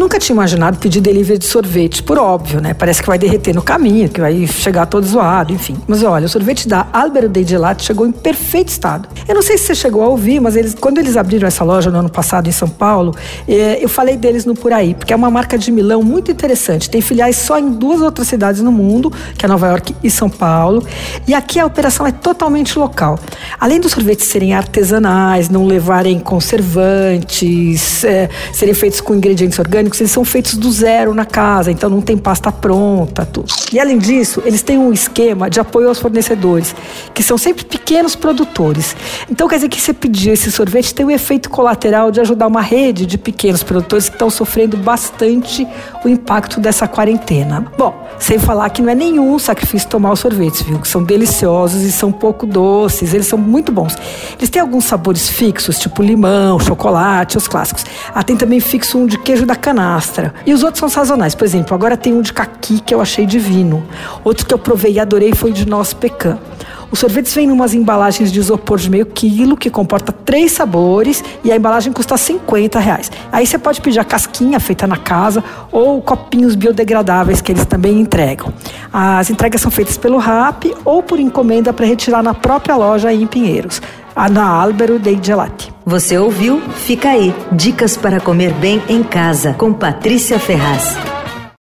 nunca tinha imaginado pedir delivery de sorvete, por óbvio, né? Parece que vai derreter no caminho, que vai chegar todo zoado, enfim. Mas olha, o sorvete da Albero Dei Gelato chegou em perfeito estado. Eu não sei se você chegou a ouvir, mas eles, quando eles abriram essa loja no ano passado em São Paulo, eh, eu falei deles no Por Aí, porque é uma marca de Milão muito interessante. Tem filiais só em duas outras cidades no mundo, que é Nova York e São Paulo. E aqui a operação é totalmente local. Além dos sorvetes serem artesanais, não levarem conservantes, é, serem feitos com ingredientes orgânicos, eles são feitos do zero na casa, então não tem pasta pronta, tudo. E além disso, eles têm um esquema de apoio aos fornecedores, que são sempre pequenos produtores. Então quer dizer que você pedir esse sorvete tem o efeito colateral de ajudar uma rede de pequenos produtores que estão sofrendo bastante o impacto dessa quarentena. Bom, sem falar que não é nenhum sacrifício tomar os sorvetes, viu? Que são deliciosos e são pouco doces, eles são muito bons. Eles têm alguns sabores fixos, tipo limão, chocolate, os clássicos. Ah, tem também fixo um de queijo da canastra. E os outros são sazonais. Por exemplo, agora tem um de caqui que eu achei divino. Outro que eu provei e adorei foi de noz pecan. Os sorvetes vêm em umas embalagens de isopor de meio quilo, que comporta três sabores, e a embalagem custa 50 reais. Aí você pode pedir a casquinha feita na casa ou copinhos biodegradáveis que eles também entregam. As entregas são feitas pelo RAP ou por encomenda para retirar na própria loja em Pinheiros, na Albero dei Gelati. Você ouviu? Fica aí. Dicas para comer bem em casa, com Patrícia Ferraz.